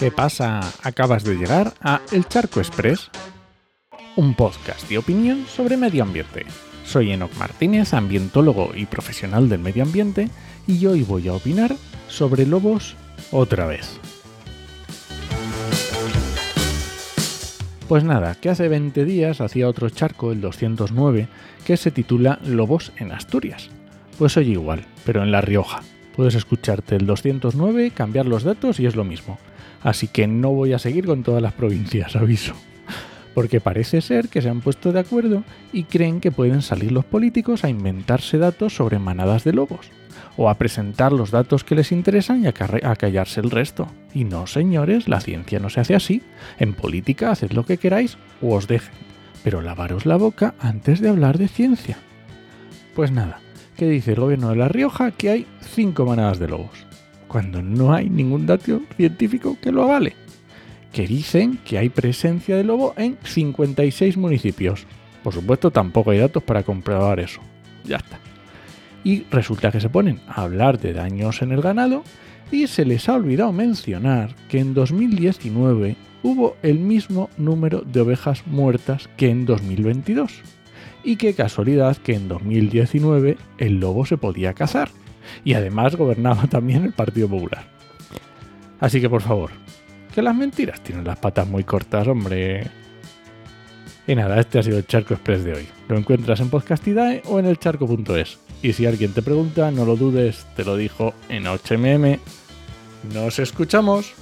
¿Qué pasa? Acabas de llegar a El Charco Express, un podcast de opinión sobre medio ambiente. Soy Enoc Martínez, ambientólogo y profesional del medio ambiente, y hoy voy a opinar sobre lobos otra vez. Pues nada, que hace 20 días hacía otro charco, el 209, que se titula Lobos en Asturias. Pues oye igual, pero en La Rioja. Puedes escucharte el 209, cambiar los datos y es lo mismo. Así que no voy a seguir con todas las provincias, aviso. Porque parece ser que se han puesto de acuerdo y creen que pueden salir los políticos a inventarse datos sobre manadas de lobos o a presentar los datos que les interesan y a, callarse el resto. Y no, señores, la ciencia no se hace así. En política haced lo que queráis o os dejen. Pero lavaros la boca antes de hablar de ciencia. Pues nada, ¿qué dice el gobierno de La Rioja? Que hay cinco manadas de lobos. Cuando no hay ningún dato científico que lo avale. Que dicen que hay presencia de lobo en 56 municipios. Por supuesto, tampoco hay datos para comprobar eso. Ya está y resulta que se ponen a hablar de daños en el ganado y se les ha olvidado mencionar que en 2019 hubo el mismo número de ovejas muertas que en 2022. Y qué casualidad que en 2019 el lobo se podía cazar. Y además gobernaba también el Partido Popular. Así que por favor, que las mentiras tienen las patas muy cortas, hombre. Y nada, este ha sido el Charco Express de hoy. Lo encuentras en Podcastidae o en elcharco.es. Y si alguien te pregunta, no lo dudes, te lo dijo en HMM. Nos escuchamos.